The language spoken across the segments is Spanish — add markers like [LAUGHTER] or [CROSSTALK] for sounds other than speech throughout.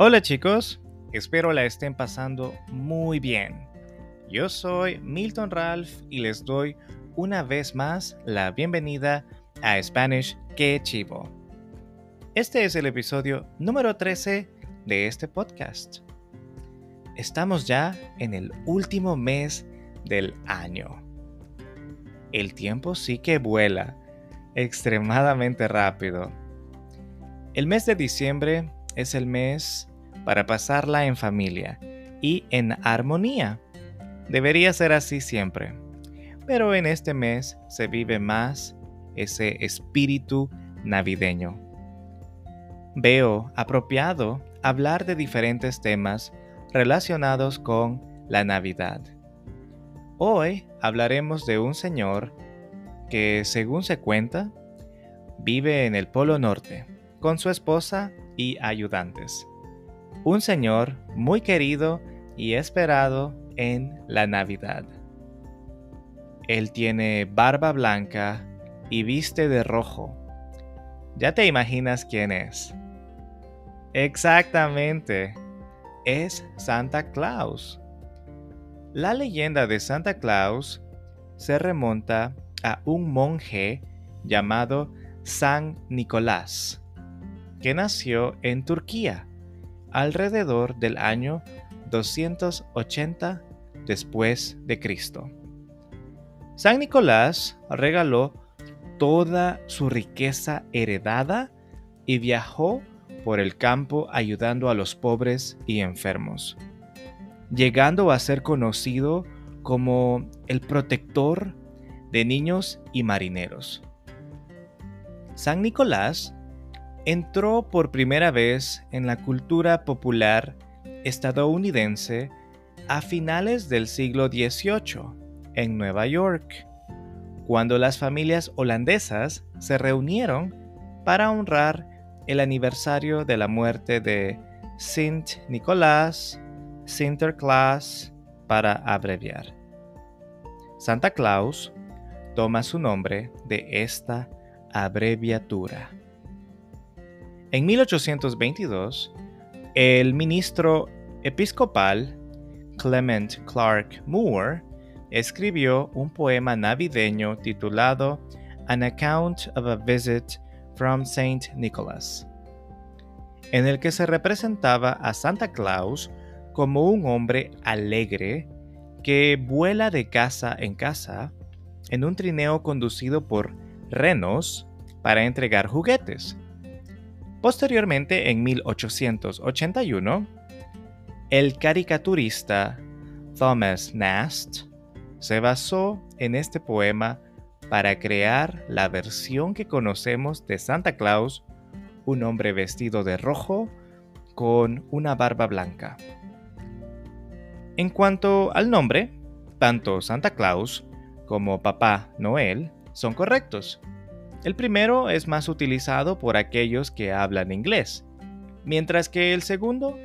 Hola chicos, espero la estén pasando muy bien. Yo soy Milton Ralph y les doy una vez más la bienvenida a Spanish Que Chivo. Este es el episodio número 13 de este podcast. Estamos ya en el último mes del año. El tiempo sí que vuela extremadamente rápido. El mes de diciembre es el mes para pasarla en familia y en armonía. Debería ser así siempre. Pero en este mes se vive más ese espíritu navideño. Veo apropiado hablar de diferentes temas relacionados con la Navidad. Hoy hablaremos de un señor que, según se cuenta, vive en el Polo Norte con su esposa y ayudantes. Un señor muy querido y esperado en la Navidad. Él tiene barba blanca y viste de rojo. Ya te imaginas quién es. Exactamente. Es Santa Claus. La leyenda de Santa Claus se remonta a un monje llamado San Nicolás que nació en Turquía alrededor del año 280 después de Cristo. San Nicolás regaló toda su riqueza heredada y viajó por el campo ayudando a los pobres y enfermos, llegando a ser conocido como el protector de niños y marineros. San Nicolás entró por primera vez en la cultura popular estadounidense a finales del siglo XVIII en Nueva York, cuando las familias holandesas se reunieron para honrar el aniversario de la muerte de Saint Nicolás, Sinterklaas, para abreviar. Santa Claus toma su nombre de esta abreviatura. En 1822, el ministro episcopal Clement Clark Moore escribió un poema navideño titulado An Account of a Visit from St. Nicholas, en el que se representaba a Santa Claus como un hombre alegre que vuela de casa en casa en un trineo conducido por renos para entregar juguetes. Posteriormente, en 1881, el caricaturista Thomas Nast se basó en este poema para crear la versión que conocemos de Santa Claus, un hombre vestido de rojo con una barba blanca. En cuanto al nombre, tanto Santa Claus como Papá Noel son correctos. El primero es más utilizado por aquellos que hablan inglés, mientras que el segundo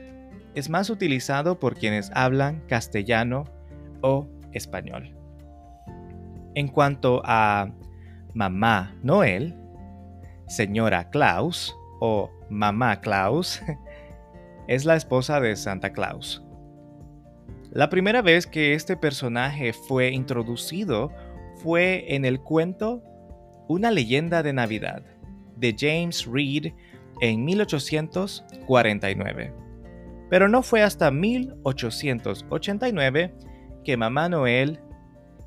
es más utilizado por quienes hablan castellano o español. En cuanto a Mamá Noel, Señora Claus o Mamá Claus, [LAUGHS] es la esposa de Santa Claus. La primera vez que este personaje fue introducido fue en el cuento una leyenda de Navidad de James Reed en 1849. Pero no fue hasta 1889 que Mamá Noel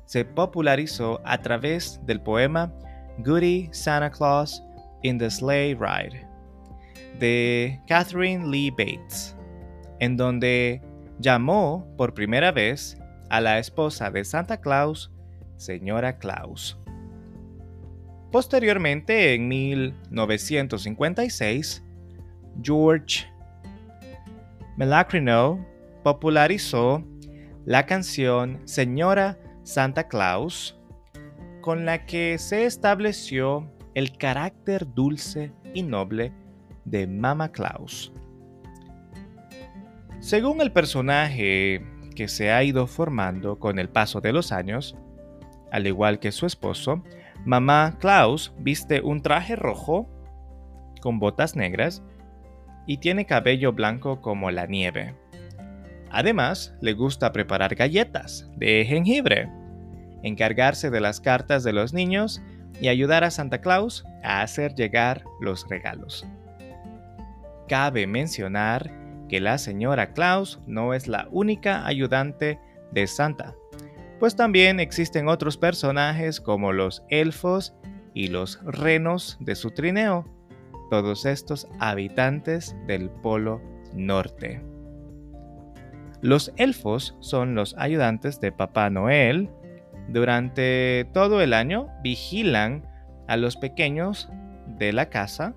se popularizó a través del poema Goody Santa Claus in the Sleigh Ride de Catherine Lee Bates, en donde llamó por primera vez a la esposa de Santa Claus, señora Claus. Posteriormente, en 1956, George Melacrino popularizó la canción Señora Santa Claus, con la que se estableció el carácter dulce y noble de Mama Claus. Según el personaje que se ha ido formando con el paso de los años, al igual que su esposo, Mamá Klaus viste un traje rojo con botas negras y tiene cabello blanco como la nieve. Además, le gusta preparar galletas de jengibre, encargarse de las cartas de los niños y ayudar a Santa Claus a hacer llegar los regalos. Cabe mencionar que la señora Claus no es la única ayudante de Santa, pues también existen otros personajes como los elfos y los renos de su trineo, todos estos habitantes del Polo Norte. Los elfos son los ayudantes de Papá Noel. Durante todo el año vigilan a los pequeños de la casa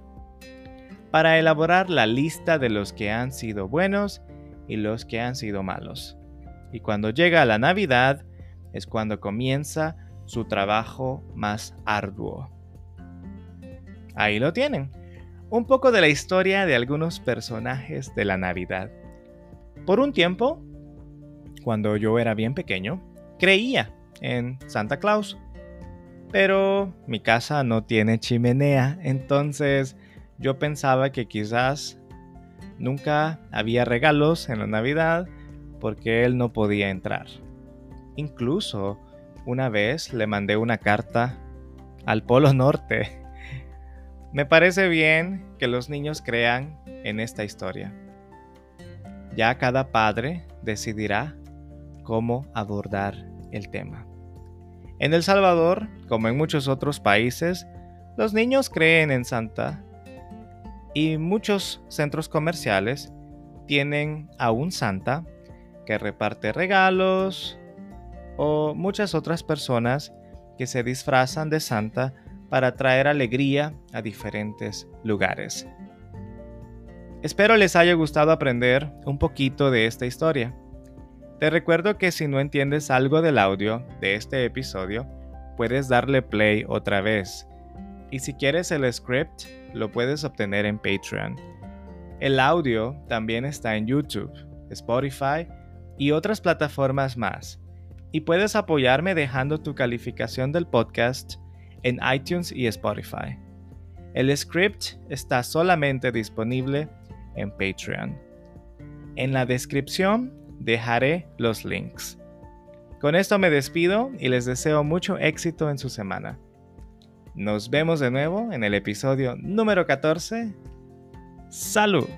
para elaborar la lista de los que han sido buenos y los que han sido malos. Y cuando llega la Navidad es cuando comienza su trabajo más arduo. Ahí lo tienen. Un poco de la historia de algunos personajes de la Navidad. Por un tiempo, cuando yo era bien pequeño, creía en Santa Claus. Pero mi casa no tiene chimenea, entonces yo pensaba que quizás nunca había regalos en la Navidad porque él no podía entrar. Incluso una vez le mandé una carta al Polo Norte. Me parece bien que los niños crean en esta historia. Ya cada padre decidirá cómo abordar el tema. En El Salvador, como en muchos otros países, los niños creen en Santa y muchos centros comerciales tienen a un Santa que reparte regalos o muchas otras personas que se disfrazan de Santa para traer alegría a diferentes lugares. Espero les haya gustado aprender un poquito de esta historia. Te recuerdo que si no entiendes algo del audio de este episodio, puedes darle play otra vez. Y si quieres el script, lo puedes obtener en Patreon. El audio también está en YouTube, Spotify y otras plataformas más. Y puedes apoyarme dejando tu calificación del podcast en iTunes y Spotify. El script está solamente disponible en Patreon. En la descripción dejaré los links. Con esto me despido y les deseo mucho éxito en su semana. Nos vemos de nuevo en el episodio número 14. ¡Salud!